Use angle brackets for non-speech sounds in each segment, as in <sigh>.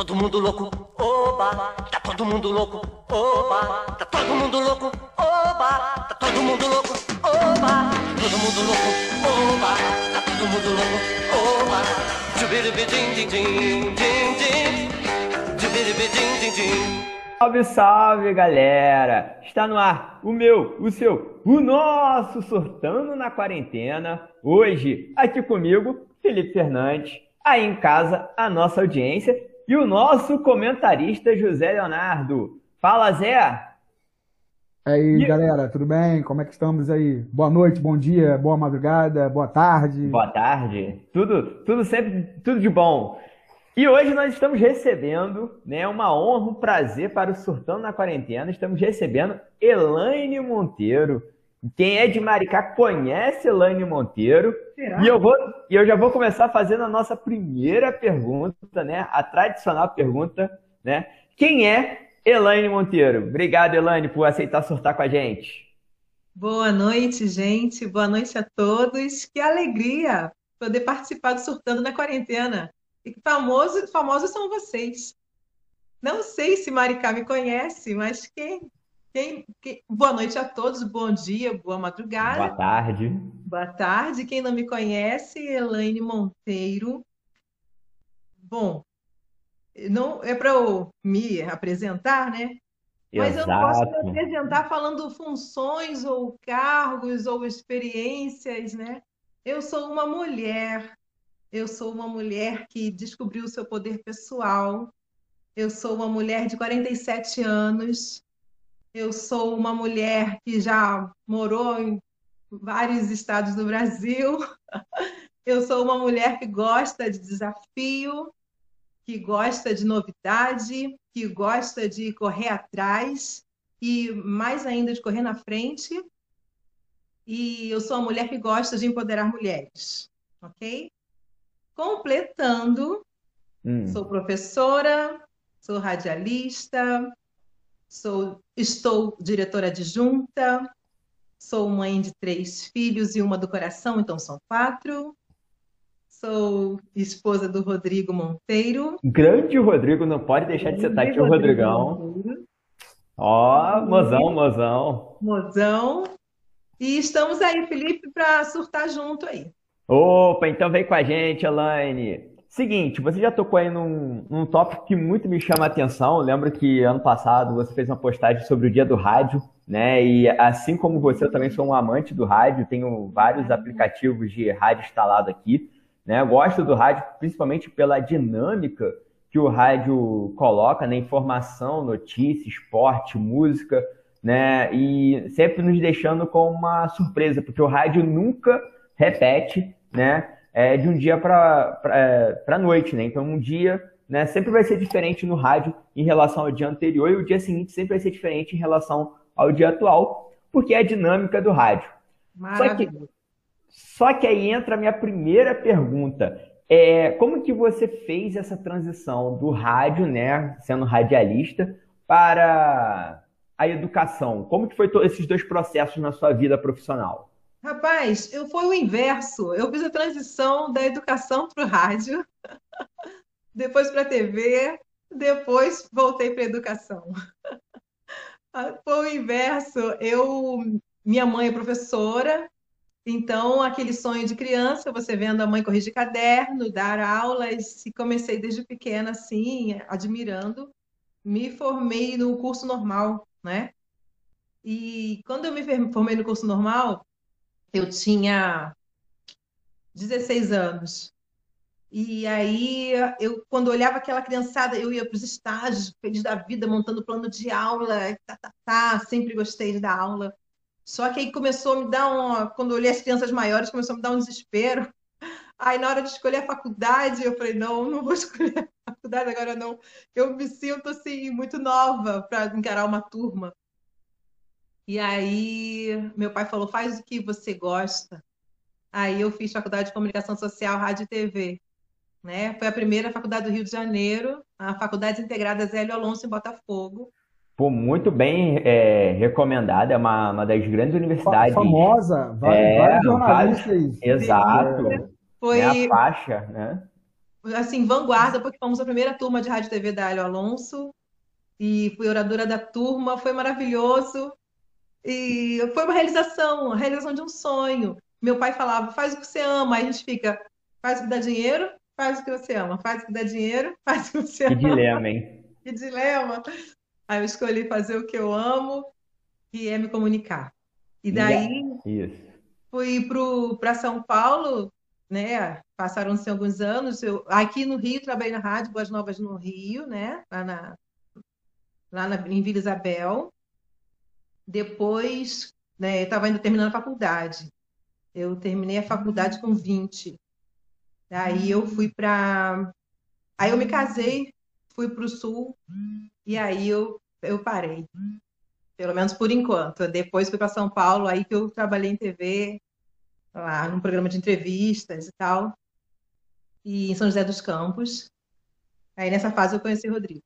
todo mundo louco, oba, tá todo mundo louco, oba, tá todo mundo louco, oba, tá todo mundo louco, oba, todo mundo louco, oba, tá todo mundo louco, oba. Salve, salve, galera! Está no ar o meu, o seu, o nosso Surtando na Quarentena. Hoje, aqui comigo, Felipe Fernandes. Aí em casa, a nossa audiência e o nosso comentarista José Leonardo. Fala, Zé! Aí, e... galera, tudo bem? Como é que estamos aí? Boa noite, bom dia, boa madrugada, boa tarde. Boa tarde. Tudo, tudo sempre, tudo de bom. E hoje nós estamos recebendo, né, uma honra, um prazer para o Surtando na Quarentena. Estamos recebendo Elaine Monteiro. Quem é de Maricá conhece Elaine Monteiro. Será? E eu, vou, e eu já vou começar fazendo a nossa primeira pergunta, né? A tradicional pergunta, né? Quem é Elaine Monteiro? Obrigado, Elaine, por aceitar surtar com a gente. Boa noite, gente. Boa noite a todos. Que alegria poder participar do Surtando na Quarentena. E que famoso, famosos são vocês. Não sei se Maricá me conhece, mas quem, quem, quem, Boa noite a todos, bom dia, boa madrugada. Boa tarde. Boa tarde. Quem não me conhece, Elaine Monteiro. Bom, não é para eu me apresentar, né? Mas Exato. eu não posso me apresentar falando funções ou cargos ou experiências, né? Eu sou uma mulher eu sou uma mulher que descobriu o seu poder pessoal. Eu sou uma mulher de 47 anos. Eu sou uma mulher que já morou em vários estados do Brasil. <laughs> Eu sou uma mulher que gosta de desafio, que gosta de novidade, que gosta de correr atrás e mais ainda de correr na frente. E eu sou uma mulher que gosta de empoderar mulheres, ok? completando, hum. sou professora, sou radialista, sou, estou diretora adjunta, sou mãe de três filhos e uma do coração, então são quatro. Sou esposa do Rodrigo Monteiro. Grande Rodrigo, não pode deixar de citar aqui o Rodrigão. Ó, oh, mozão, mozão. Mozão. E estamos aí, Felipe, para surtar junto aí. Opa, então vem com a gente, Elaine. Seguinte, você já tocou aí num, num tópico que muito me chama a atenção. Eu lembro que ano passado você fez uma postagem sobre o dia do rádio, né? E assim como você, eu também sou um amante do rádio, tenho vários aplicativos de rádio instalado aqui. Né? Eu gosto do rádio principalmente pela dinâmica que o rádio coloca, né? Informação, notícia, esporte, música, né? E sempre nos deixando com uma surpresa, porque o rádio nunca repete né? É, de um dia para a noite, né? Então, um dia né, sempre vai ser diferente no rádio em relação ao dia anterior e o dia seguinte sempre vai ser diferente em relação ao dia atual, porque é a dinâmica do rádio. Só que, só que aí entra a minha primeira pergunta. É, como que você fez essa transição do rádio, né, sendo radialista, para a educação? Como que foi esses dois processos na sua vida profissional? Rapaz, eu foi o inverso. Eu fiz a transição da educação para o rádio, <laughs> depois para a TV, depois voltei para a educação. <laughs> Foi o inverso. Eu, minha mãe é professora, então aquele sonho de criança, você vendo a mãe corrigir caderno, dar aulas, e comecei desde pequena assim, admirando. Me formei no curso normal, né? E quando eu me formei no curso normal, eu tinha 16 anos. E aí, eu, quando olhava aquela criançada, eu ia para os estágios, feliz da vida, montando plano de aula, tá, tá, tá, sempre gostei dar aula. Só que aí começou a me dar um. Quando eu olhei as crianças maiores, começou a me dar um desespero. Aí, na hora de escolher a faculdade, eu falei: não, não vou <laughs> escolher a faculdade agora, não. Eu me sinto, assim, muito nova para encarar uma turma. E aí meu pai falou: faz o que você gosta. Aí eu fiz faculdade de comunicação social, rádio e TV. Né? Foi a primeira faculdade do Rio de Janeiro, a Faculdade Integrada Zélio Alonso em Botafogo. Pô, muito bem é, recomendada, é uma, uma das grandes universidades. Famosa, vários, é, vários jornalistas. Exato. Foi é a faixa, né? assim, vanguarda, porque fomos a primeira turma de Rádio e TV da Hélio Alonso, e fui oradora da turma, foi maravilhoso, e foi uma realização, a realização de um sonho. Meu pai falava, faz o que você ama, aí a gente fica, faz o que dá dinheiro, faz o que você ama, faz o que dá dinheiro, <laughs> faz o que você Que ama. dilema, hein? Que dilema! Aí eu escolhi fazer o que eu amo, que é me comunicar. E daí Isso. fui para São Paulo, né? Passaram-se alguns anos. Eu, aqui no Rio, trabalhei na rádio Boas Novas no Rio, né? Lá, na, lá na, em Vila Isabel. Depois, né, eu estava ainda terminando a faculdade. Eu terminei a faculdade com 20. Aí eu fui para. Aí eu me casei, fui para o Sul, e aí eu, eu parei. Pelo menos por enquanto. Depois fui para São Paulo, aí que eu trabalhei em TV, lá num programa de entrevistas e tal, e em São José dos Campos. Aí nessa fase eu conheci o Rodrigo.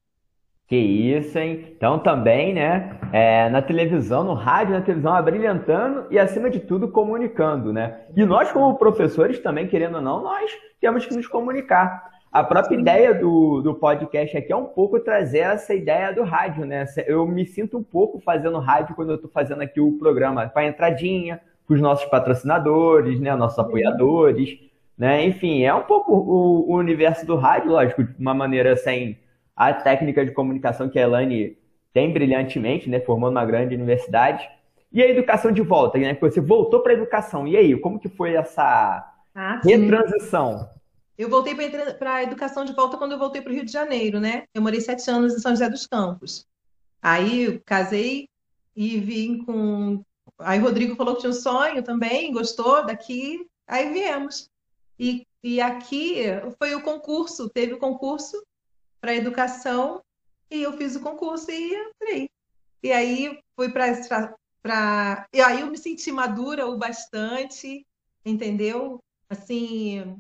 Que isso, hein? Então também, né? é, na televisão, no rádio, na televisão, abrilhantando e, acima de tudo, comunicando, né? E nós, como professores, também, querendo ou não, nós temos que nos comunicar. A própria ideia do, do podcast aqui é um pouco trazer essa ideia do rádio, né? Eu me sinto um pouco fazendo rádio quando eu estou fazendo aqui o programa para entradinha, com os nossos patrocinadores, né? Nossos apoiadores, né? Enfim, é um pouco o, o universo do rádio, lógico, de uma maneira sem a técnica de comunicação que a Elane tem brilhantemente, né? Formou numa grande universidade. E a educação de volta, né? Você voltou para a educação. E aí, como que foi essa Ah, retransição? Eu voltei para a educação de volta quando eu voltei para o Rio de Janeiro, né? Eu morei sete anos em São José dos Campos. Aí eu casei e vim com. Aí o Rodrigo falou que tinha um sonho também, gostou daqui. Aí viemos. E, e aqui foi o concurso, teve o concurso para educação e eu fiz o concurso e entrei. E aí fui para para e aí eu me senti madura o bastante, entendeu? Assim,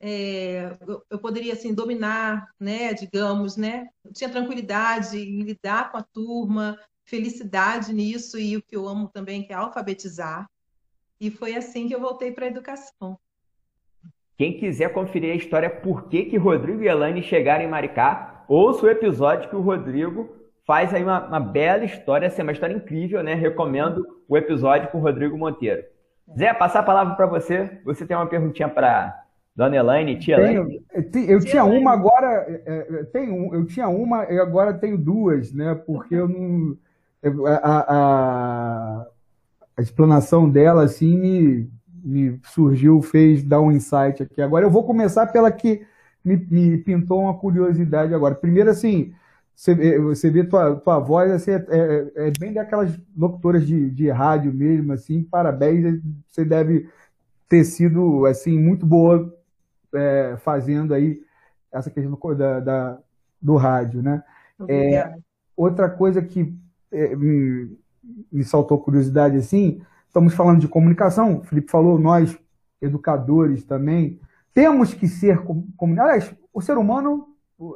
é, eu, eu poderia assim dominar, né, digamos, né? Eu tinha tranquilidade em lidar com a turma, felicidade nisso e o que eu amo também que é alfabetizar. E foi assim que eu voltei para a educação. Quem quiser conferir a história por que, que Rodrigo e Elane chegaram em Maricá, ouça o episódio que o Rodrigo faz aí uma, uma bela história, assim, uma história incrível, né? Recomendo o episódio com o Rodrigo Monteiro. Zé, passar a palavra para você. Você tem uma perguntinha para Dona Elaine, tia Elaine? Tenho, eu tinha uma, agora é, tenho, eu tinha uma e agora tenho duas, né? Porque eu não a, a, a explanação dela assim me, me surgiu, fez dar um insight aqui. Agora eu vou começar pela que me, me pintou uma curiosidade agora. Primeiro assim, você, você vê tua, tua voz assim, é, é, é, bem daquelas locutoras de, de rádio mesmo, assim, parabéns, você deve ter sido assim muito boa é, fazendo aí essa questão da, da do rádio, né? É, outra coisa que é, me, me saltou curiosidade assim, estamos falando de comunicação, o Felipe falou, nós, educadores também, temos que ser comunicadores. O ser humano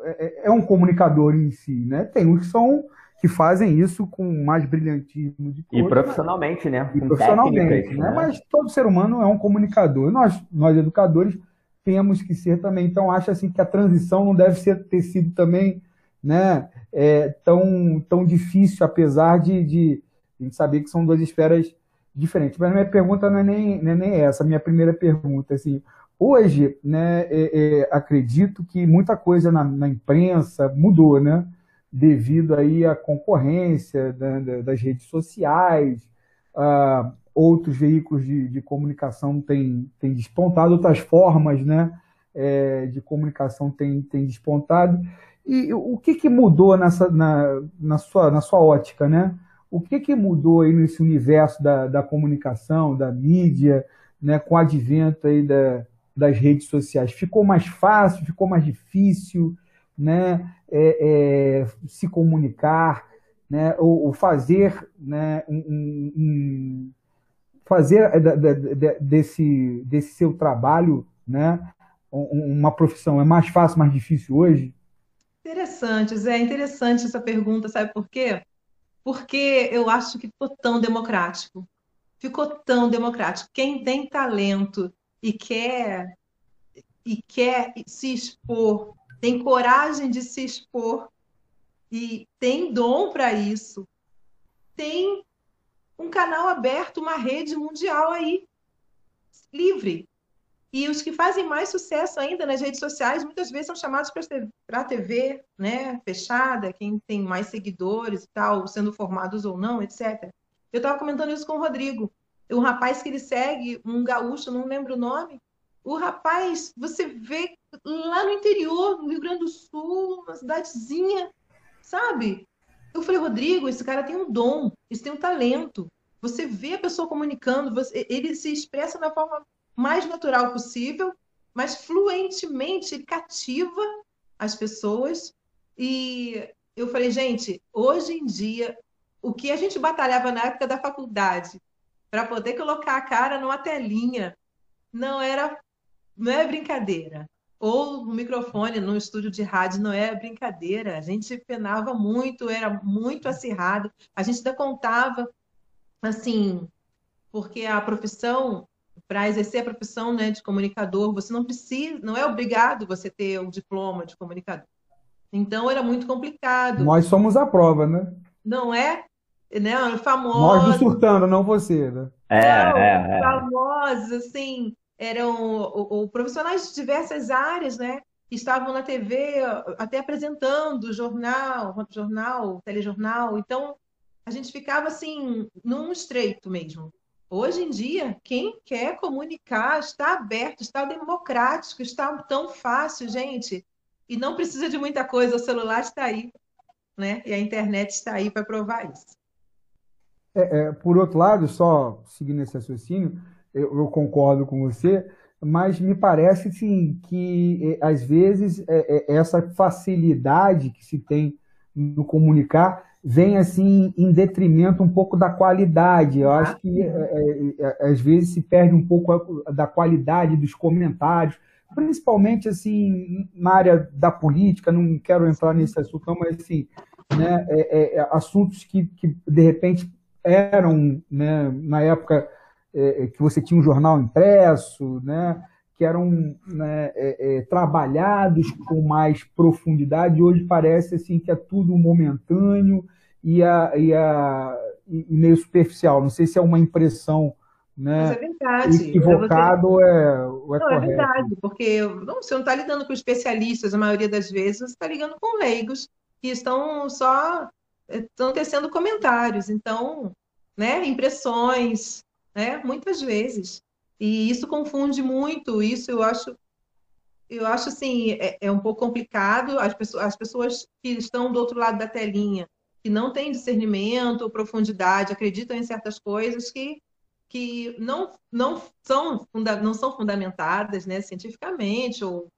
é, é um comunicador em si, né? Tem uns que são que fazem isso com mais brilhantismo de todos, E profissionalmente, né? E profissionalmente, né? né? Mas todo ser humano é um comunicador. Nós, nós educadores, temos que ser também. Então, acho assim que a transição não deve ser, ter sido também né, é, tão, tão difícil, apesar de, de a gente saber que são duas esferas diferentes. Mas minha pergunta não é nem, não é nem essa. Minha primeira pergunta, assim, hoje, né, é, é, acredito que muita coisa na, na, imprensa mudou, né? Devido aí à concorrência da, da, das redes sociais, uh, outros veículos de, de comunicação têm, têm despontado, outras formas, né? É, de comunicação têm, têm despontado. E o que, que mudou nessa, na, na, sua, na sua ótica, né? O que, que mudou aí nesse universo da, da comunicação, da mídia, né, com o advento aí da, das redes sociais? Ficou mais fácil, ficou mais difícil né, é, é, se comunicar, né, ou, ou fazer né, um, um, é, desse, desse seu trabalho né, uma profissão? É mais fácil, mais difícil hoje? Interessante, Zé, interessante essa pergunta, sabe por quê? Porque eu acho que ficou tão democrático. Ficou tão democrático. Quem tem talento e quer e quer se expor, tem coragem de se expor e tem dom para isso, tem um canal aberto, uma rede mundial aí, livre. E os que fazem mais sucesso ainda nas redes sociais, muitas vezes são chamados para a TV, né, fechada, quem tem mais seguidores e tal, sendo formados ou não, etc. Eu estava comentando isso com o Rodrigo. Um rapaz que ele segue, um gaúcho, não lembro o nome. O rapaz, você vê lá no interior, no Rio Grande do Sul, uma cidadezinha, sabe? Eu falei, Rodrigo, esse cara tem um dom, esse tem um talento. Você vê a pessoa comunicando, você, ele se expressa da forma mais natural possível, mas fluentemente cativa as pessoas. E eu falei, gente, hoje em dia, o que a gente batalhava na época da faculdade para poder colocar a cara numa telinha não era não é brincadeira ou no microfone, no estúdio de rádio, não é brincadeira. A gente penava muito, era muito acirrado. A gente ainda contava, assim, porque a profissão, para exercer a profissão né, de comunicador, você não precisa, não é obrigado você ter o diploma de comunicador. Então era muito complicado. Nós somos a prova, né? Não é? Né? Famosos. Nós do surtando, não você, né? É, não, é, é. Famosos, assim, eram profissionais de diversas áreas, né? Estavam na TV até apresentando jornal, jornal, telejornal. Então, a gente ficava assim, num estreito mesmo. Hoje em dia, quem quer comunicar está aberto, está democrático, está tão fácil, gente. E não precisa de muita coisa, o celular está aí, né? E a internet está aí para provar isso. É, é, por outro lado, só seguindo esse raciocínio, eu, eu, concordo com você, mas me parece sim que é, às vezes é, é, essa facilidade que se tem no comunicar vem assim em detrimento um pouco da qualidade. Eu acho que é, é, às vezes se perde um pouco da qualidade dos comentários, principalmente assim na área da política. Não quero entrar nesse assunto, não, mas assim, né, assuntos que, que de repente eram né, na época é, é, que você tinha um jornal impresso, né, que eram né, é, é, trabalhados com mais profundidade. Hoje parece assim que é tudo momentâneo e, a, e, a, e meio superficial. Não sei se é uma impressão né? Mas é verdade. Equivocado você... é, é não, correto. é verdade, porque não, você não está lidando com especialistas, a maioria das vezes, você está ligando com leigos que estão só estão tecendo comentários. Então, né, impressões, né? Muitas vezes. E isso confunde muito, isso eu acho eu acho assim, é, é, um pouco complicado as pessoas, as pessoas que estão do outro lado da telinha, que não têm discernimento ou profundidade, acreditam em certas coisas que, que não, não, são, não são fundamentadas né, cientificamente ou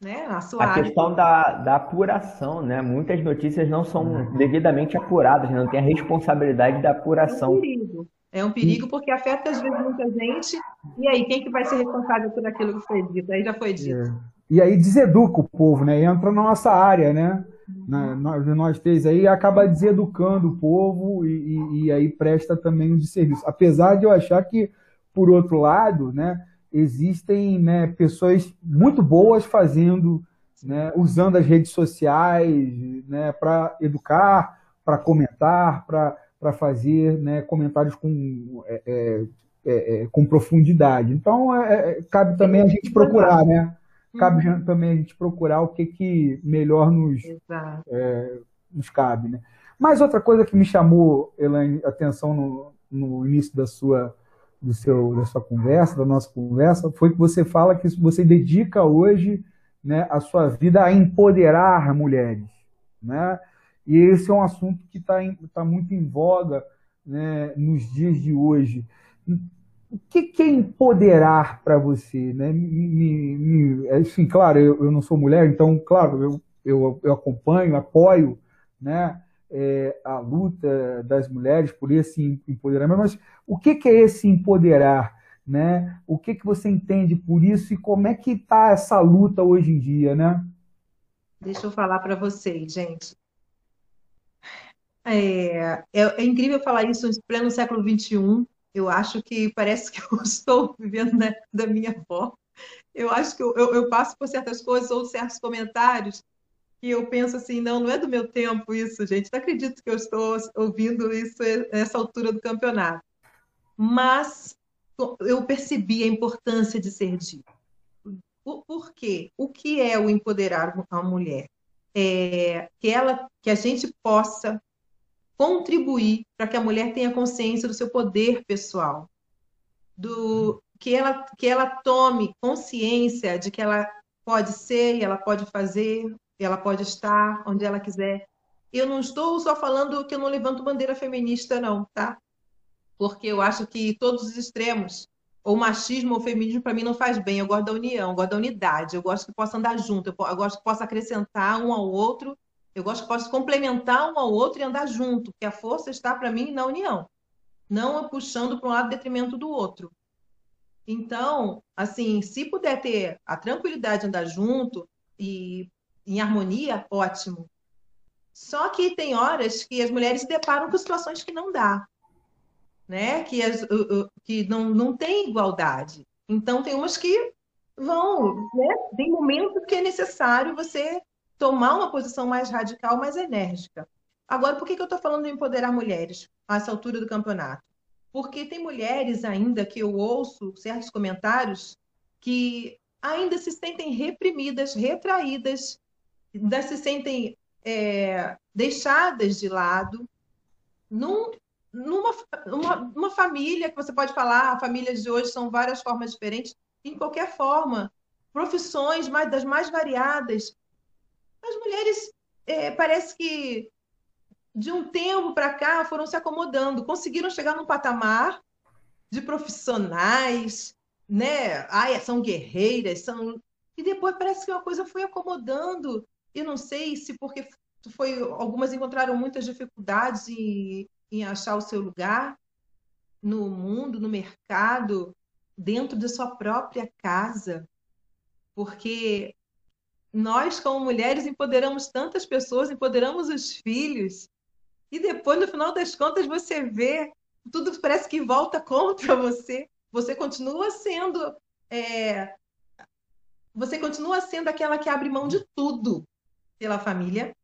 né, na sua A área. questão da, da apuração, né? Muitas notícias não são devidamente apuradas, né? não tem a responsabilidade da apuração. É um perigo. É um perigo porque afeta às vezes muita gente. E aí, quem que vai ser responsável por aquilo que foi dito? Aí já foi dito. É. E aí deseduca o povo, né? Entra na nossa área, né? Na, nós, nós três aí acaba deseducando o povo e, e, e aí presta também um desserviço. Apesar de eu achar que, por outro lado, né, existem né, pessoas muito boas fazendo, né, usando as redes sociais né, para educar, para comentar, para para fazer né, comentários com, é, é, é, é com profundidade. Então, é, é, cabe também a gente procurar, né? Cabe uhum. <laughs> também a gente procurar o que, que melhor nos, nos cabe, né? Mas outra coisa que me chamou, Elaine, atenção no, no início da sua, do seu, da sua conversa, da nossa conversa, foi que você fala que você dedica hoje né, a sua vida a empoderar mulheres, né? E esse é um assunto que está tá muito em voga né, nos dias de hoje. O que, que é empoderar para você? Né? Me, me, assim, claro, eu, eu, não sou mulher, então, claro, eu, eu, eu acompanho, apoio né, é, a luta das mulheres por esse empoderamento, mas o que, que é esse empoderar? Né? O que, que você entende por isso e como é que está essa luta hoje em dia, né? Deixa eu falar para vocês, gente. É, é, é, incrível falar isso em pleno século XXI. Eu acho que parece que <laughs> eu estou vivendo da, da minha avó, Eu acho que eu, eu, eu passo por certas coisas ou certos comentários que eu penso assim, não, não é do meu tempo isso, gente. Não acredito que eu estou ouvindo isso nessa altura do campeonato. Mas eu percebi a importância de ser dito. Por quê? O que é o empoderar a mulher? É que ela, que a gente possa contribuir para que a mulher tenha consciência do seu poder pessoal, do que ela que ela tome consciência de que ela pode ser, ela pode fazer, ela pode estar onde ela quiser. Eu não estou só falando que eu não levanto bandeira feminista não, tá? Porque eu acho que todos os extremos ou machismo ou feminismo para mim não faz bem. Eu gosto da união, eu gosto da unidade, eu gosto que possa andar junto, eu, gosto que possa acrescentar um ao outro, eu gosto que possa complementar um ao outro e andar junto, porque a força está para mim na união, não puxando para um lado detrimento do outro. Então, assim, se puder ter a tranquilidade de andar junto e em harmonia, ótimo. Só que tem horas que as mulheres se deparam com situações que não dá né? Que, as, que não, não tem igualdade. Então, tem umas que vão, né? Tem momentos que é necessário você tomar uma posição mais radical, mais enérgica. Agora, por que, que eu estou falando de empoderar mulheres a essa altura do campeonato? Porque tem mulheres ainda que eu ouço certos comentários que ainda se sentem reprimidas, retraídas, ainda se sentem é, deixadas de lado, num, numa uma, uma família que você pode falar, famílias de hoje são várias formas diferentes, em qualquer forma, profissões mais, das mais variadas. As mulheres é, parece que de um tempo para cá foram se acomodando, conseguiram chegar num patamar de profissionais, né? Ai, são guerreiras, são e depois parece que uma coisa foi acomodando. Eu não sei se porque foi algumas encontraram muitas dificuldades e em achar o seu lugar no mundo, no mercado, dentro de sua própria casa. Porque nós, como mulheres, empoderamos tantas pessoas, empoderamos os filhos, e depois, no final das contas, você vê, tudo parece que volta contra <laughs> você. Você continua sendo. É... Você continua sendo aquela que abre mão de tudo pela família.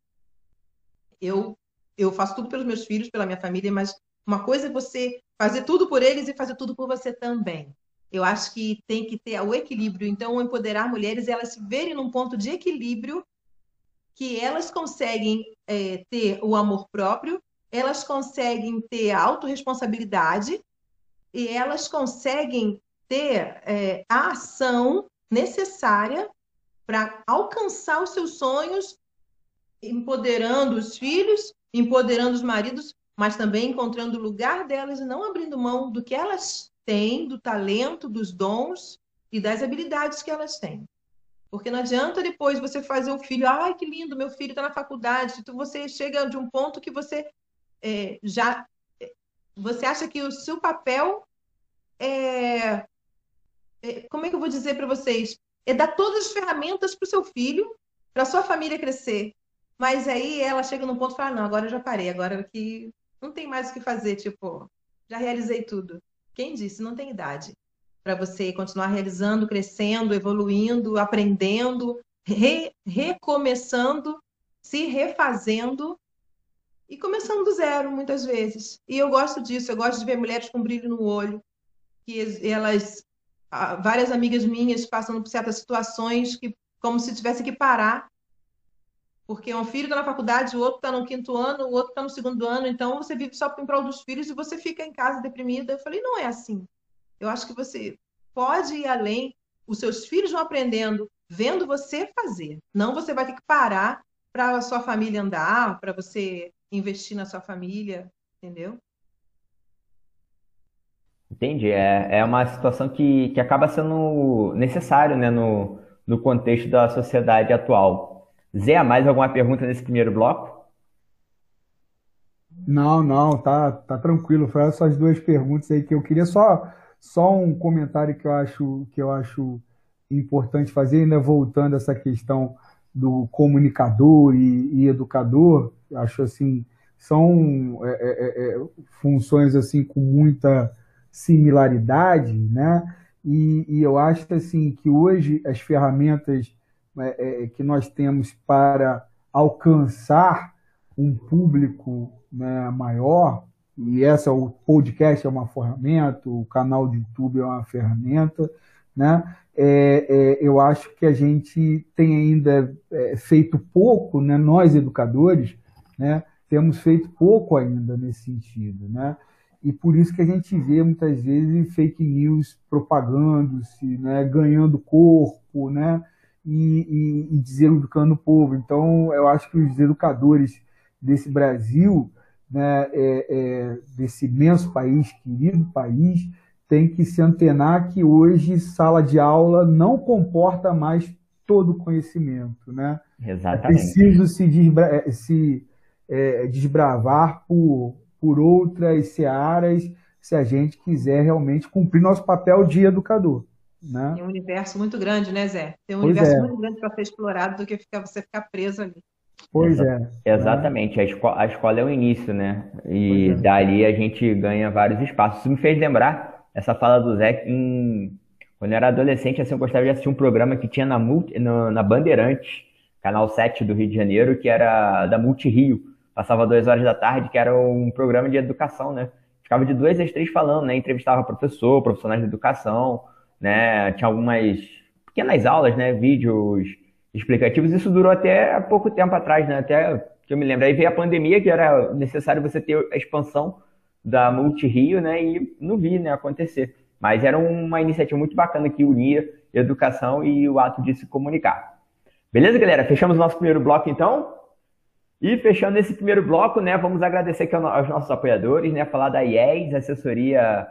Eu eu faço tudo pelos meus filhos, pela minha família, mas uma coisa é você fazer tudo por eles e fazer tudo por você também. Eu acho que tem que ter o equilíbrio. Então, empoderar mulheres, elas se verem num ponto de equilíbrio que elas conseguem é, ter o amor próprio, elas conseguem ter a autorresponsabilidade e elas conseguem ter é, a ação necessária para alcançar os seus sonhos, empoderando os filhos empoderando os maridos, mas também encontrando o lugar delas e não abrindo mão do que elas têm, do talento, dos dons e das habilidades que elas têm. Porque não adianta depois você fazer o filho, ai que lindo, meu filho está na faculdade. Então você chega de um ponto que você é, já. Você acha que o seu papel é, é. Como é que eu vou dizer para vocês? É dar todas as ferramentas para o seu filho, para sua família crescer. Mas aí ela chega num ponto e fala: não, agora eu já parei, agora que não tem mais o que fazer, tipo, já realizei tudo. Quem disse? Não tem idade para você continuar realizando, crescendo, evoluindo, aprendendo, re recomeçando, se refazendo e começando do zero, muitas vezes. E eu gosto disso, eu gosto de ver mulheres com brilho no olho, que elas, várias amigas minhas passando por certas situações que, como se tivesse que parar porque um filho está na faculdade, o outro está no quinto ano, o outro está no segundo ano, então você vive só em prol dos filhos e você fica em casa deprimida. Eu falei, não é assim. Eu acho que você pode ir além, os seus filhos vão aprendendo, vendo você fazer. Não você vai ter que parar para a sua família andar, para você investir na sua família, entendeu? Entendi. É, é uma situação que, que acaba sendo necessário né, no, no contexto da sociedade atual. Zé, mais alguma pergunta nesse primeiro bloco? Não, não, tá, tá tranquilo. Foi essas duas perguntas aí que eu queria só, só um comentário que eu acho que eu acho importante fazer, ainda voltando a essa questão do comunicador e, e educador, acho assim são é, é, é, é funções assim com muita similaridade, né? E, e eu acho assim que hoje as ferramentas é, é, que nós temos para alcançar um público né, maior, e essa o podcast é uma ferramenta, o canal de YouTube é uma ferramenta, né? É, é, eu acho que a gente tem ainda é, feito pouco, né? Nós educadores, né? Temos feito pouco ainda nesse sentido, né? E por isso que a gente vê muitas vezes fake news propagando-se, né? Ganhando corpo, né? E, e, e deseducando o povo. Então, eu acho que os educadores desse Brasil né, é, é, desse imenso país, querido país, tem que se antenar que hoje sala de aula não comporta mais todo o conhecimento. Né? Exatamente. É preciso se, desbra é, se é, desbravar por, por outras searas se a gente quiser realmente cumprir nosso papel de educador. Né? Tem um universo muito grande, né, Zé? Tem um pois universo é. muito grande para ser explorado do que ficar, você ficar preso ali. Pois é. Exatamente, a, esco a escola é o início, né? E é. dali a gente ganha vários espaços. Isso me fez lembrar essa fala do Zé em... quando eu era adolescente, assim, eu gostava de assistir um programa que tinha na, Multi... na Bandeirantes, canal 7 do Rio de Janeiro, que era da Multi Rio. Passava duas horas da tarde, que era um programa de educação, né? Ficava de duas às três falando, né? Entrevistava professor, profissionais de educação, né? Tinha algumas pequenas aulas, né? Vídeos explicativos. Isso durou até pouco tempo atrás, né? Até que eu me lembro. Aí veio a pandemia, que era necessário você ter a expansão da Multi-Rio, né? E não vi né, acontecer. Mas era uma iniciativa muito bacana que unia educação e o ato de se comunicar. Beleza, galera? Fechamos nosso primeiro bloco, então? E fechando esse primeiro bloco, né, vamos agradecer aqui aos nossos apoiadores, né, falar da IES, assessoria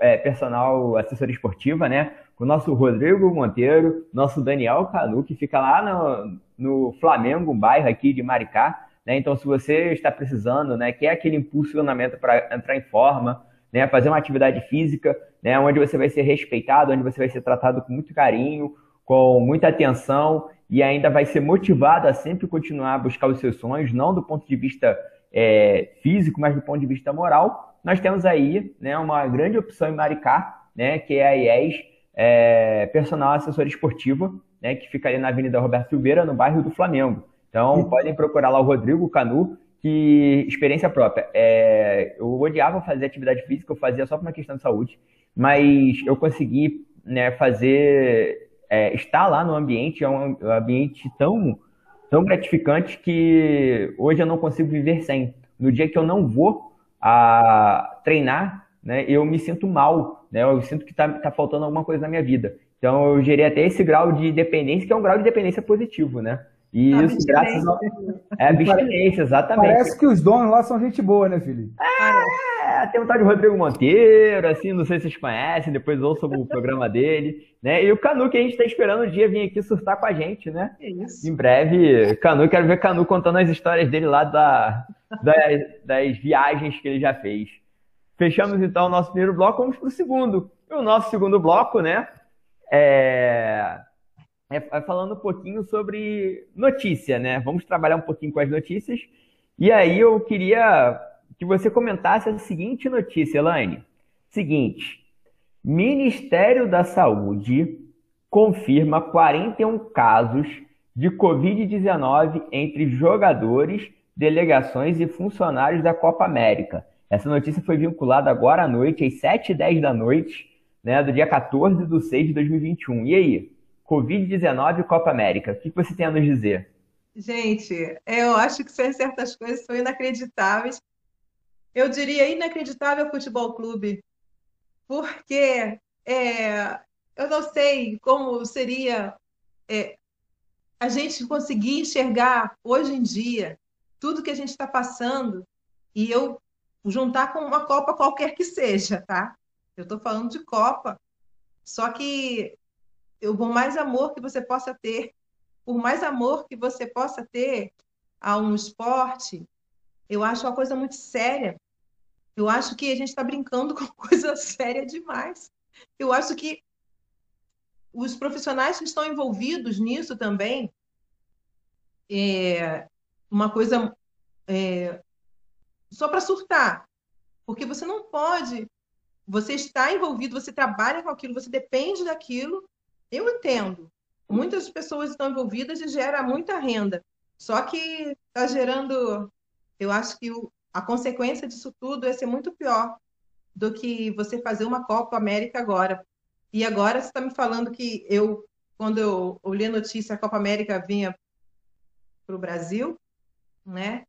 é, personal, assessoria esportiva, né, com o nosso Rodrigo Monteiro, nosso Daniel Canu, que fica lá no, no Flamengo, um bairro aqui de Maricá. Né? Então, se você está precisando, né, quer aquele impulsionamento para entrar em forma, né, fazer uma atividade física, né, onde você vai ser respeitado, onde você vai ser tratado com muito carinho, com muita atenção e ainda vai ser motivado a sempre continuar a buscar os seus sonhos, não do ponto de vista é, físico, mas do ponto de vista moral, nós temos aí né, uma grande opção em Maricá, né, que é a IES, é, personal assessora esportiva, né, que fica ali na Avenida Roberto Silveira, no bairro do Flamengo. Então, podem procurar lá o Rodrigo Canu, que experiência própria. É, eu odiava fazer atividade física, eu fazia só por uma questão de saúde, mas eu consegui né, fazer, é, estar lá no ambiente, é um ambiente tão, tão gratificante que hoje eu não consigo viver sem. No dia que eu não vou a treinar, né, eu me sinto mal, né, eu sinto que está tá faltando alguma coisa na minha vida. Então eu gerei até esse grau de dependência, que é um grau de dependência positivo, né? E isso graças a... É abstinência, exatamente. Parece que os donos lá são gente boa, né, Felipe? É, tem o tal de Rodrigo Monteiro, assim, não sei se vocês conhecem, depois ouçam o programa dele, né? E o Canu, que a gente está esperando o dia vir aqui surtar com a gente, né? Isso. Em breve, Canu, quero ver Canu contando as histórias dele lá da, das, das viagens que ele já fez. Fechamos então o nosso primeiro bloco, vamos para o segundo. E o nosso segundo bloco, né? É... é falando um pouquinho sobre notícia, né? Vamos trabalhar um pouquinho com as notícias. E aí eu queria que você comentasse a seguinte notícia, Elaine. Seguinte: Ministério da Saúde confirma 41 casos de Covid-19 entre jogadores, delegações e funcionários da Copa América. Essa notícia foi vinculada agora à noite, às 7h10 da noite, né, do dia 14 de 6 de 2021. E aí? Covid-19 e Copa América. O que você tem a nos dizer? Gente, eu acho que certas coisas são inacreditáveis. Eu diria inacreditável futebol clube, porque é, eu não sei como seria é, a gente conseguir enxergar hoje em dia tudo que a gente está passando. E eu juntar com uma Copa qualquer que seja, tá? Eu estou falando de Copa. Só que eu, por mais amor que você possa ter, por mais amor que você possa ter a um esporte, eu acho uma coisa muito séria. Eu acho que a gente está brincando <laughs> com coisa séria demais. Eu acho que os profissionais que estão envolvidos nisso também, é uma coisa é, só para surtar. Porque você não pode você está envolvido, você trabalha com aquilo, você depende daquilo. Eu entendo. Muitas pessoas estão envolvidas e gera muita renda. Só que está gerando, eu acho que o, a consequência disso tudo é ser muito pior do que você fazer uma Copa América agora. E agora você está me falando que eu, quando eu, li a notícia, a Copa América vinha para o Brasil, né?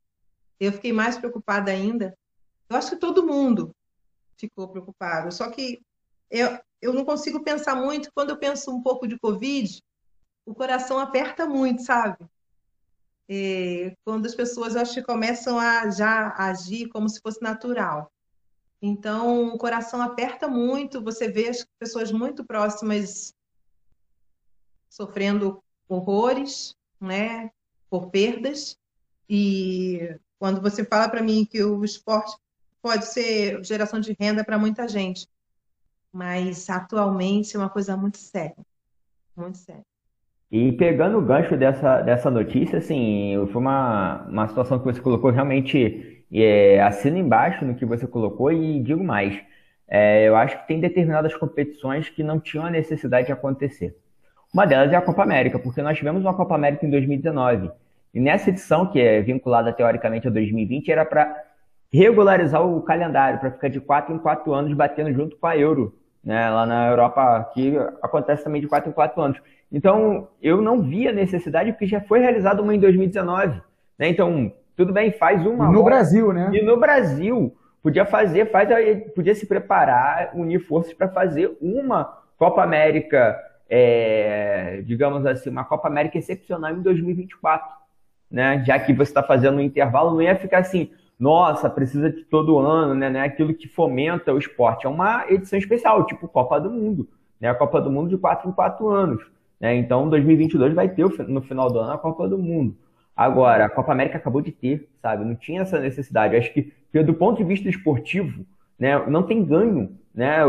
Eu fiquei mais preocupada ainda. Eu acho que todo mundo ficou preocupado. Só que eu, eu não consigo pensar muito. Quando eu penso um pouco de Covid, o coração aperta muito, sabe? E quando as pessoas, acho que começam a já agir como se fosse natural. Então, o coração aperta muito, você vê as pessoas muito próximas sofrendo horrores, né, por perdas. E quando você fala para mim que o esporte pode ser geração de renda para muita gente, mas atualmente é uma coisa muito séria, muito séria. E pegando o gancho dessa, dessa notícia, assim, foi uma, uma situação que você colocou realmente é, assina embaixo no que você colocou e digo mais. É, eu acho que tem determinadas competições que não tinham a necessidade de acontecer. Uma delas é a Copa América, porque nós tivemos uma Copa América em 2019. E nessa edição, que é vinculada teoricamente a 2020, era para regularizar o calendário, para ficar de quatro em quatro anos batendo junto com a Euro, né? Lá na Europa, que acontece também de quatro em quatro anos. Então, eu não via necessidade, porque já foi realizada uma em 2019. Né? Então, tudo bem, faz uma. No Brasil, né? E no Brasil. Podia fazer, faz, podia se preparar, unir forças para fazer uma Copa América, é, digamos assim, uma Copa América excepcional em 2024. Né? Já que você está fazendo um intervalo, não ia ficar assim, nossa, precisa de todo ano, né? Não é aquilo que fomenta o esporte. É uma edição especial, tipo Copa do Mundo. Né? A Copa do Mundo de 4 em 4 anos. Né? Então, 2022 vai ter no final do ano a Copa do Mundo. Agora, a Copa América acabou de ter, sabe? Não tinha essa necessidade. Acho que, do ponto de vista esportivo, né, não tem ganho. Né?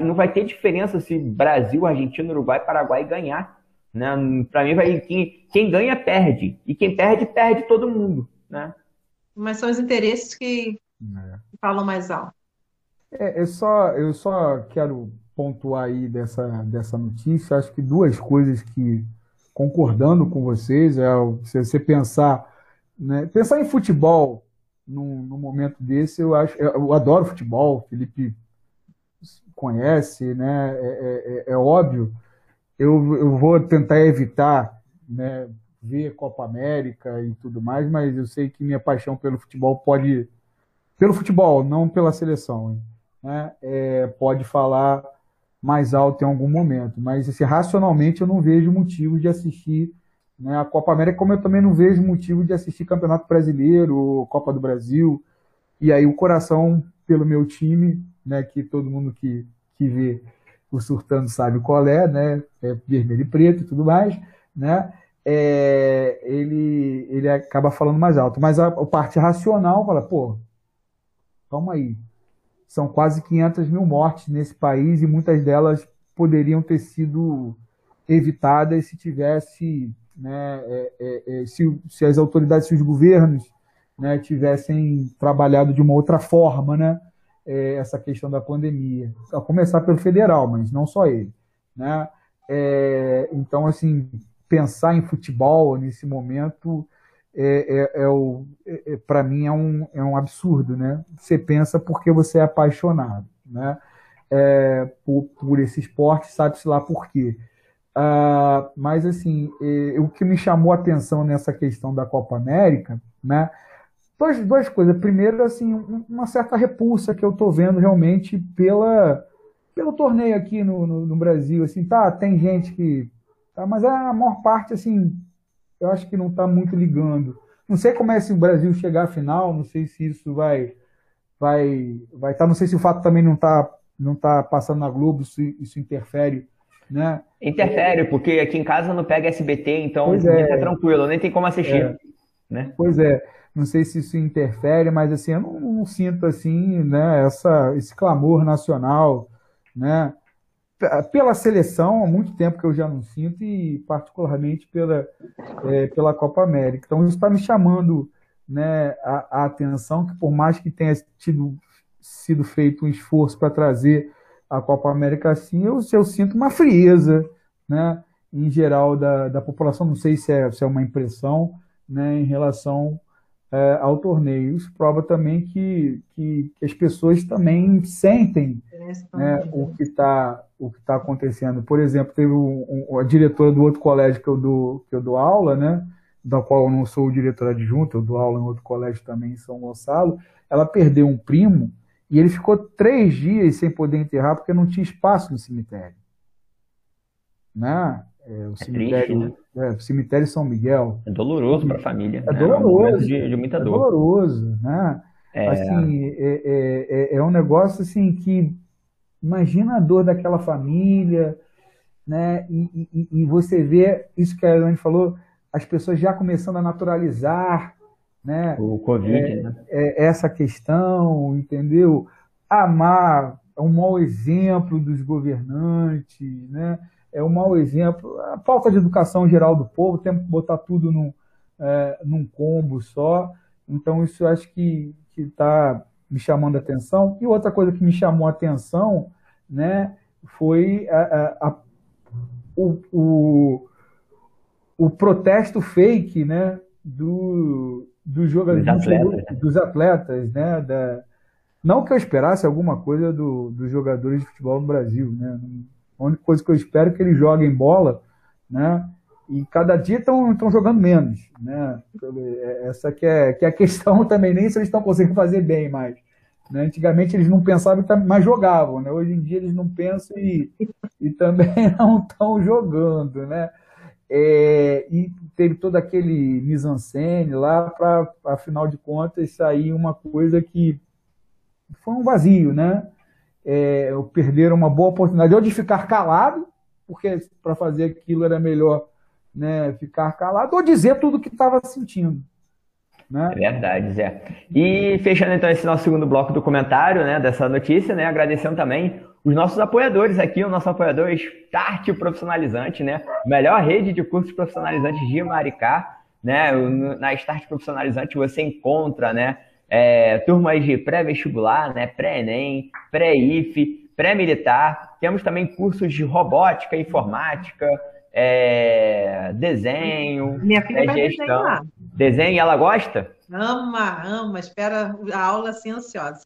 Não vai ter diferença se Brasil, Argentina, Uruguai, Paraguai ganhar. Né? Para mim, vai, quem, quem ganha, perde. E quem perde, perde todo mundo. Né? Mas são os interesses que, é. falam mais alto. É, eu, só, eu só quero pontuar aí dessa, dessa notícia, acho que duas coisas que, concordando com vocês, é se você pensar, né, pensar em futebol num, num momento desse, eu acho, eu, adoro futebol, Felipe conhece, né, é, é, é, é óbvio, eu, eu vou tentar evitar, né, ver Copa América e tudo mais, mas eu sei que minha paixão pelo futebol pode, pelo futebol, não pela seleção, né, é, pode falar mais alto em algum momento. Mas assim, racionalmente eu não vejo motivo de assistir né, a Copa América, como eu também não vejo motivo de assistir Campeonato Brasileiro, Copa do Brasil. E aí o coração pelo meu time, né, que todo mundo que, que vê o Surtando sabe qual é, né, é vermelho e preto e tudo mais, né, é, ele, ele acaba falando mais alto. Mas a, a parte racional fala, pô, calma aí, são quase 500 mil mortes nesse país e muitas delas poderiam ter sido evitadas se tivesse, né, é, é, é, se, se, as autoridades, se os governos né, tivessem trabalhado de uma outra forma, né, é, essa questão da pandemia, a começar pelo federal, mas não só ele, né? É, então, assim, pensar em futebol nesse momento é, é, é o, é, é para mim é um, é um absurdo, né? Você pensa porque você é apaixonado, né? É, por, por esse esporte, sabe-se lá por quê. Uh, mas assim, é, o que me chamou a atenção nessa questão da Copa América, né? Duas, duas coisas. Primeiro, assim, uma certa repulsa que eu estou vendo realmente pela, pelo torneio aqui no, no, no, Brasil. Assim, tá, tem gente que. Tá, mas a maior parte, assim, eu acho que não está muito ligando. Não sei como é se o Brasil chegar à final, não sei se isso vai vai vai estar, tá, não sei se o fato também não está não tá passando na Globo, se isso interfere, né? Interfere, porque aqui em casa não pega SBT, então pois é. tá tranquilo, nem tem como assistir, é. né? Pois é. Não sei se isso interfere, mas assim, eu não, não sinto assim, né, essa, esse clamor nacional, né? Pela seleção, há muito tempo que eu já não sinto, e particularmente pela, é, pela Copa América. Então, isso está me chamando né, a, a, atenção que, por mais que tenha tido, sido feito um esforço para trazer a Copa América assim, eu, eu sinto uma frieza, né? Em geral da, da população, não sei se é, se é uma impressão, né? Em relação é, ao torneio. Isso prova também que, que, que as pessoas também sentem né, o que está o que está acontecendo. Por exemplo, teve um, um, a diretora do outro colégio que eu dou, que eu dou aula, né? Da qual eu não sou o diretor adjunto, eu dou aula em outro colégio também em São Gonçalo. Ela perdeu um primo e ele ficou três dias sem poder enterrar porque não tinha espaço no cemitério. Né? É, o, é cemitério, triste, né? é, o cemitério São Miguel. É doloroso para a família. É né? doloroso. Um de, de, muita é dor. doloroso, né? É... Assim, é, é, é, é, um negócio assim que imagina a dor daquela família, né? E, e, e você vê isso que a Elaine falou, as pessoas já começando a naturalizar né? O Covid, é, né? É essa questão, entendeu? Amar é um mau exemplo dos governantes, né? É um mau exemplo. A falta de educação geral do povo, tem que botar tudo num, é, num combo só. Então, isso eu acho que está me chamando a atenção. E outra coisa que me chamou a atenção né, foi a, a, a, o, o, o protesto fake né, do, dos jogadores, dos atletas, né? dos atletas, né? Da, não que eu esperasse alguma coisa do, dos jogadores de futebol no Brasil, né? A única coisa que eu espero é que eles joguem bola, né? E cada dia estão jogando menos, né? Essa que é, que é a questão <laughs> também, nem se eles estão conseguindo fazer bem mais. Né? Antigamente eles não pensavam, mas jogavam, né? Hoje em dia eles não pensam e, e também <laughs> não estão jogando, né? É, e teve todo aquele mise-en-scène lá para, afinal de contas, sair uma coisa que foi um vazio, né? É, perderam uma boa oportunidade ou de ficar calado, porque para fazer aquilo era melhor né, ficar calado, ou dizer tudo o que estava sentindo. Né? É verdade, Zé. E fechando então esse nosso segundo bloco do comentário, né, dessa notícia, né, agradecendo também os nossos apoiadores aqui, o nosso apoiador Start Profissionalizante, né, melhor rede de cursos profissionalizantes de Maricá, né, na Start Profissionalizante você encontra, né, é, turmas de pré-vestibular, né, pré-ENEM, pré-IF, pré-militar, temos também cursos de robótica, informática, é, desenho, Minha filha é, gestão. Desenhar. Desenho, ela gosta? Ama, ama, espera a aula assim ansiosa.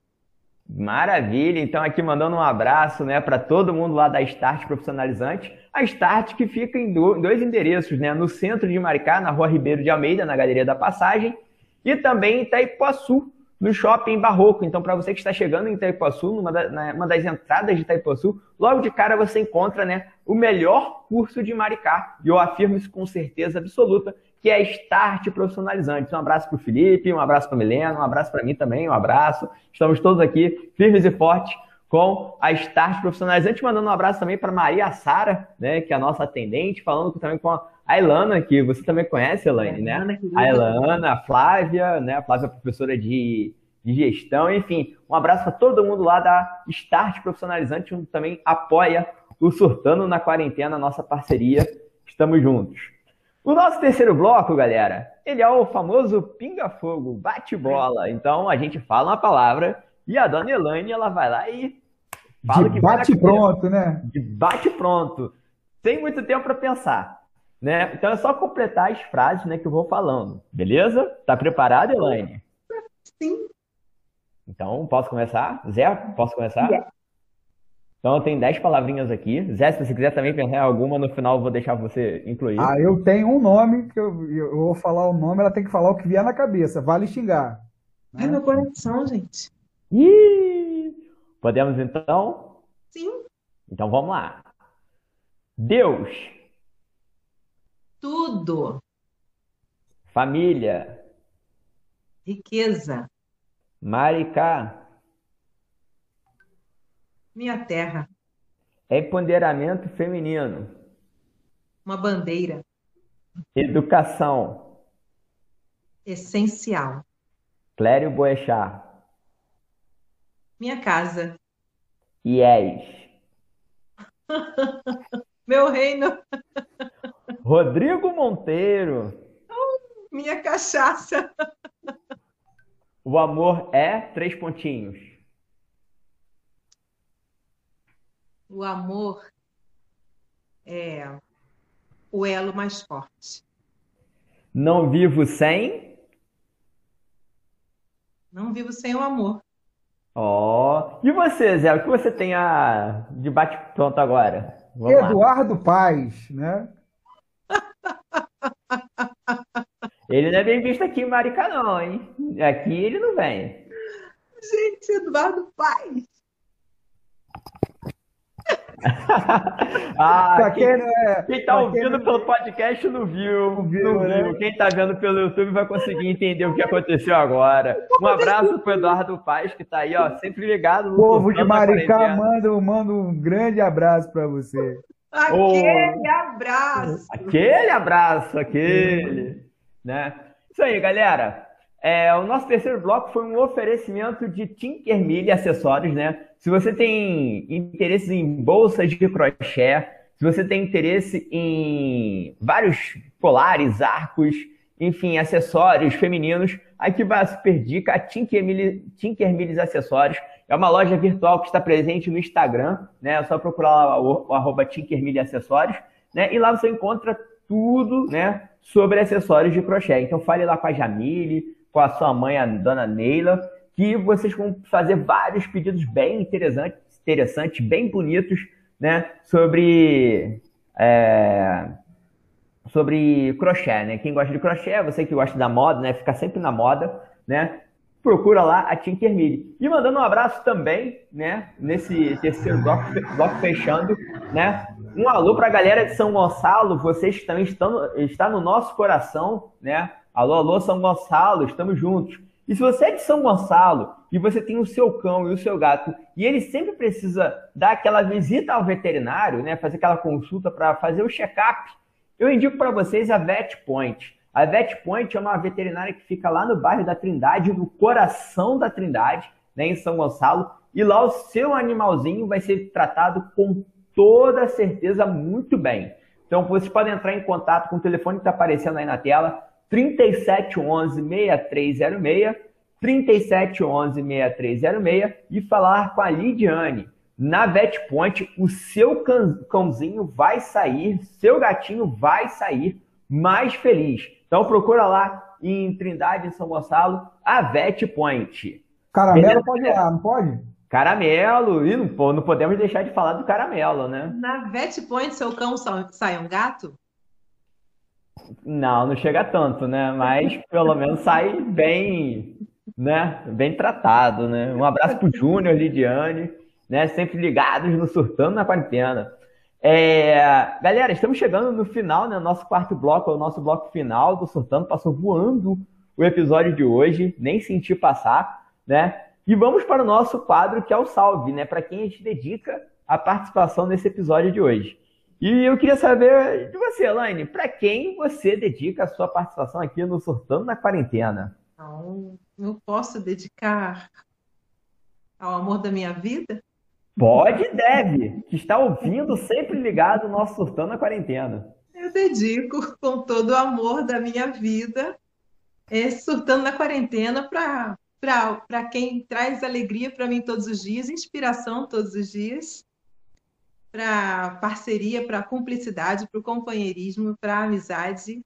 Maravilha, então aqui mandando um abraço né, para todo mundo lá da Start Profissionalizante. A Start que fica em dois endereços, né, no centro de Maricá, na rua Ribeiro de Almeida, na Galeria da Passagem, e também em Itaipuaçu, no Shopping Barroco. Então, para você que está chegando em Itaipuaçu, numa da, uma das entradas de Itaipuaçu, logo de cara você encontra né, o melhor curso de Maricá. E eu afirmo isso com certeza absoluta, que é Start Profissionalizante. Um abraço para o Felipe, um abraço para a Milena, um abraço para mim também, um abraço. Estamos todos aqui firmes e fortes com a Start Profissionalizante, mandando um abraço também para Maria Sara, né, que é a nossa atendente, falando também com a Ilana, que você também conhece, Elaine, né? A Ilana, a Flávia, né? A Flávia é professora de, de gestão, enfim. Um abraço para todo mundo lá da Start Profissionalizante, que também apoia o Surtando na Quarentena, nossa parceria. Estamos juntos. O nosso terceiro bloco, galera, ele é o famoso pinga-fogo, bate-bola. Então a gente fala uma palavra e a dona Elaine, ela vai lá e fala de que bate pronto, né? De bate pronto. Sem muito tempo para pensar. Né? Então é só completar as frases né, que eu vou falando. Beleza? Tá preparado, Elaine? Sim. Então, posso começar? Zé, posso começar? Yeah. Então, eu tenho 10 palavrinhas aqui. Zé, se você quiser também pensar em alguma, no final eu vou deixar você incluir. Ah, eu tenho um nome, que eu, eu vou falar o nome, ela tem que falar o que vier na cabeça. Vale xingar. Ai, meu coração, gente. Ih! Podemos então? Sim. Então vamos lá. Deus. Tudo. Família. Riqueza. Maricá. Minha terra. Empoderamento feminino. Uma bandeira. Educação. Essencial. Clério Boechat. Minha casa. IES. <laughs> Meu reino. Rodrigo Monteiro. minha cachaça. O amor é três pontinhos. o amor é o elo mais forte. Não vivo sem? Não vivo sem o amor. Ó. Oh. E você, Zé? O que você tem a de bate-pronto agora? Vamos Eduardo lá. Paz, né? <laughs> Ele não é bem visto aqui em Maricá, não, hein? Aqui ele não vem. Gente, Eduardo Paz. <laughs> ah, quem, é, quem tá ouvindo quem... pelo podcast não viu. Não viu, não né? viu. Quem tá vendo pelo YouTube vai conseguir entender o que aconteceu agora. Um abraço pro Eduardo Paz, que tá aí, ó, sempre ligado povo de Maricá. Manda, manda um grande abraço para você. Aquele oh, abraço. Aquele abraço, aquele. Né? Isso aí, galera. É, o nosso terceiro bloco foi um oferecimento de Tinkermill acessórios, né? Se você tem interesse em bolsas de crochê, se você tem interesse em vários colares, arcos, enfim, acessórios femininos, aqui vai a super dica, a Tinkermill, Tinkermills Acessórios. É uma loja virtual que está presente no Instagram, né? É só procurar lá o, o arroba Tinkermill Acessórios, né? E lá você encontra tudo, né? Sobre acessórios de crochê. Então fale lá com a Jamile, com a sua mãe, a dona Neila, que vocês vão fazer vários pedidos bem interessantes, interessantes bem bonitos, né? Sobre. É, sobre crochê, né? Quem gosta de crochê, você que gosta da moda, né? Fica sempre na moda, né? Procura lá a Tinkermill. E mandando um abraço também, né? Nesse terceiro bloco, bloco fechando, né? Um alô para a galera de São Gonçalo, vocês também estão está no nosso coração, né? Alô, alô, São Gonçalo, estamos juntos. E se você é de São Gonçalo e você tem o seu cão e o seu gato e ele sempre precisa dar aquela visita ao veterinário, né, fazer aquela consulta para fazer o check-up, eu indico para vocês a Vet Point. A Vet Point é uma veterinária que fica lá no bairro da Trindade, no coração da Trindade, né, em São Gonçalo, e lá o seu animalzinho vai ser tratado com toda certeza muito bem. Então vocês podem entrar em contato com o telefone que está aparecendo aí na tela, 3711 6306, 3711 6306 e falar com a Lidiane. Na VetPoint, o seu cãozinho vai sair, seu gatinho vai sair mais feliz. Então procura lá em Trindade, em São Gonçalo, a VetPoint. Caramelo Beleza? pode ir lá, não pode? Caramelo, e não, não podemos deixar de falar do caramelo, né? Na VetPoint, seu cão sai um gato? Não, não chega tanto, né? Mas pelo menos sai bem, né? Bem tratado, né? Um abraço pro Júnior, Lidiane, né? Sempre ligados no Surtando na Quarentena. É... Galera, estamos chegando no final, né? Nosso quarto bloco, é o nosso bloco final do Surtando. Passou voando o episódio de hoje, nem senti passar, né? E vamos para o nosso quadro que é o Salve, né? Para quem a gente dedica a participação nesse episódio de hoje. E eu queria saber de você, Elaine, para quem você dedica a sua participação aqui no Surtando na Quarentena? Não, eu posso dedicar ao amor da minha vida? Pode e deve, que está ouvindo, sempre ligado no nosso Surtando na Quarentena. Eu dedico com todo o amor da minha vida esse Surtando na Quarentena para quem traz alegria para mim todos os dias, inspiração todos os dias para parceria, para cumplicidade, para o companheirismo, para a amizade.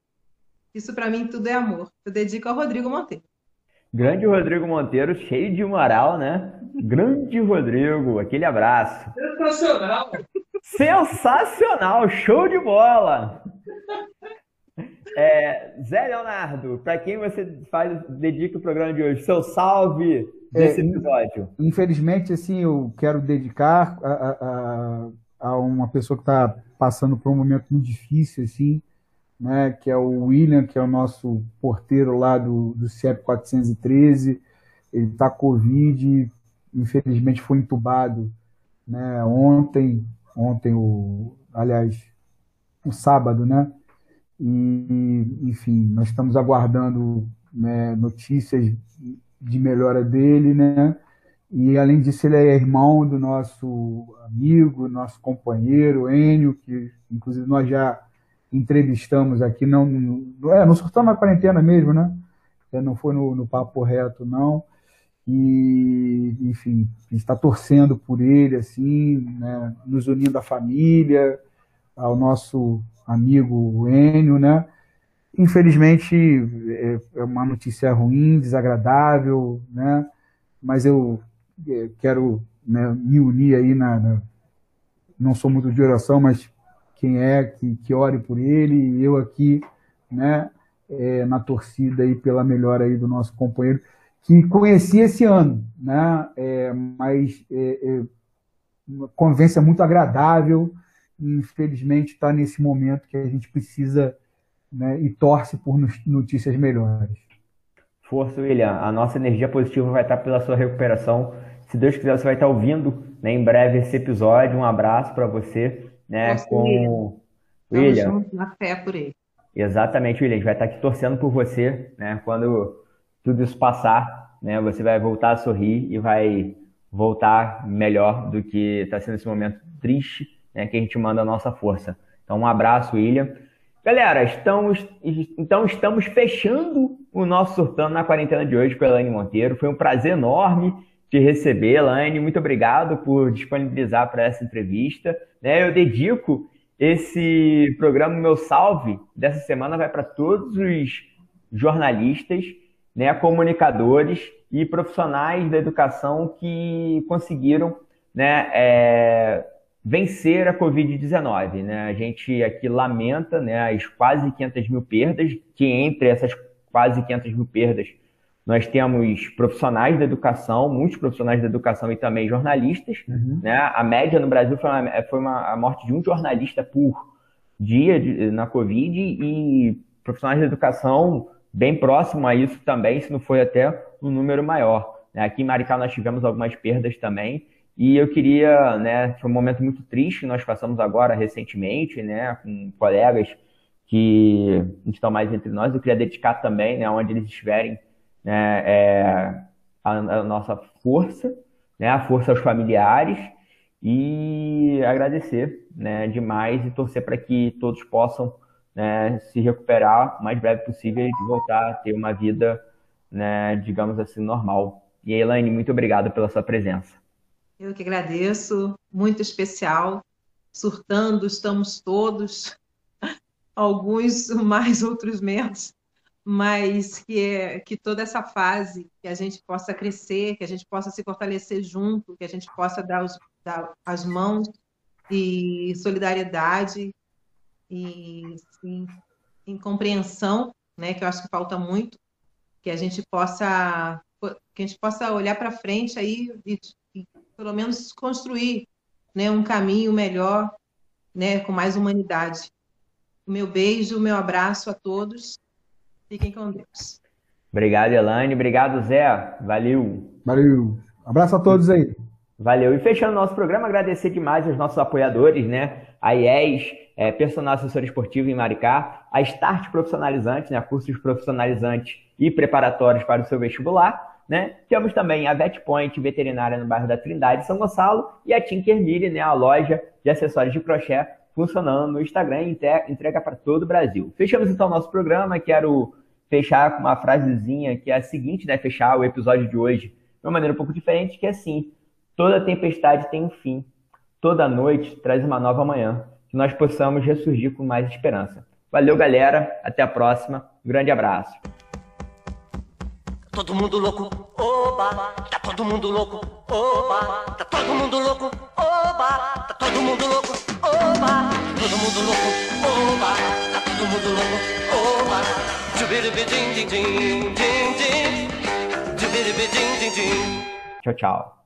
Isso para mim tudo é amor. Eu dedico ao Rodrigo Monteiro. Grande Rodrigo Monteiro, cheio de moral, né? Grande Rodrigo, aquele abraço. Sensacional! Sensacional, show de bola! É, Zé Leonardo, para quem você faz, dedica o programa de hoje? Seu salve desse é, episódio. Infelizmente, assim, eu quero dedicar a, a, a a uma pessoa que está passando por um momento muito difícil, assim, né, que é o William, que é o nosso porteiro lá do, do CIEP 413. Ele está com Covid, infelizmente foi entubado né, ontem, ontem, o, aliás, o sábado, né? E, enfim, nós estamos aguardando né, notícias de melhora dele, né? E, além disso, ele é irmão do nosso amigo, nosso companheiro, Enio, que, inclusive, nós já entrevistamos aqui, não, no, é, no Surtando na Quarentena mesmo, né? É, não foi no, no Papo Reto, não. e, enfim, está torcendo por ele, assim, né, nos unindo à família, ao nosso amigo Enio, né? Infelizmente é, é uma notícia ruim, desagradável, né? Mas eu quero né, me unir aí na, na, não sou muito de oração, mas quem é que, que ore por ele e eu aqui, né? É, na torcida aí pela melhora aí do nosso companheiro que conheci esse ano, né? É, mas é, é, uma convivência muito agradável. Infelizmente está nesse momento que a gente precisa né, e torce por notícias melhores. Força, William. A nossa energia positiva vai estar pela sua recuperação. Se Deus quiser, você vai estar ouvindo né, em breve esse episódio. Um abraço para você, né? Força, com William. William. Junto na fé por ele. Exatamente, William. A gente vai estar aqui torcendo por você, né? Quando tudo isso passar, né, você vai voltar a sorrir e vai voltar melhor do que está sendo esse momento triste, né, que a gente manda a nossa força. Então, um abraço, William. Galera, estamos, então estamos fechando o nosso Surtando na Quarentena de hoje com a Elaine Monteiro. Foi um prazer enorme te receber, Elaine. Muito obrigado por disponibilizar para essa entrevista. Né, eu dedico esse programa, meu salve dessa semana vai para todos os jornalistas né, comunicadores e profissionais da educação que conseguiram né, é, vencer a Covid-19. Né? A gente aqui lamenta né, as quase 500 mil perdas, que entre essas quase 500 mil perdas nós temos profissionais da educação, muitos profissionais da educação e também jornalistas. Uhum. Né? A média no Brasil foi, uma, foi uma, a morte de um jornalista por dia de, na Covid e profissionais da educação bem próximo a isso também, se não foi até um número maior. Né? Aqui em Maricá nós tivemos algumas perdas também, e eu queria, né, foi um momento muito triste que nós passamos agora recentemente, né, com colegas que estão mais entre nós. Eu queria dedicar também, né, onde eles estiverem, né, é, a, a, nossa força, né, a força aos familiares e agradecer, né, demais e torcer para que todos possam né, se recuperar o mais breve possível e voltar a ter uma vida, né, digamos assim, normal. E Elaine, muito obrigado pela sua presença. Eu que agradeço, muito especial. Surtando, estamos todos, <laughs> alguns mais, outros menos, mas que, é, que toda essa fase, que a gente possa crescer, que a gente possa se fortalecer junto, que a gente possa dar, os, dar as mãos e solidariedade e sim, em compreensão, né, que eu acho que falta muito, que a gente possa que a gente possa olhar para frente aí e, e, pelo menos construir, né, um caminho melhor, né, com mais humanidade. O meu beijo, o meu abraço a todos. Fiquem com Deus. Obrigado, Elaine. Obrigado, Zé. Valeu. Valeu. Abraço a todos aí. Valeu. E fechando o nosso programa, agradecer demais aos nossos apoiadores, né? A IES, é, personal assessor esportivo em Maricá, a Start Profissionalizante, né? Cursos profissionalizantes e preparatórios para o seu vestibular, né? Temos também a VetPoint Veterinária no bairro da Trindade, São Gonçalo, e a Tinker Mille, né? A loja de acessórios de crochê funcionando no Instagram e entrega para todo o Brasil. Fechamos então o nosso programa. Quero fechar com uma frasezinha que é a seguinte, né? Fechar o episódio de hoje de uma maneira um pouco diferente, que é assim: Toda tempestade tem um fim. Toda noite traz uma nova manhã. Que nós possamos ressurgir com mais esperança. Valeu, galera. Até a próxima. Um grande abraço. Todo mundo louco, oba, tá todo mundo louco, oba, tá todo mundo louco, oba, tá todo mundo louco, oba, todo mundo louco, oba, tá todo mundo louco, oba. Tchau, tchau.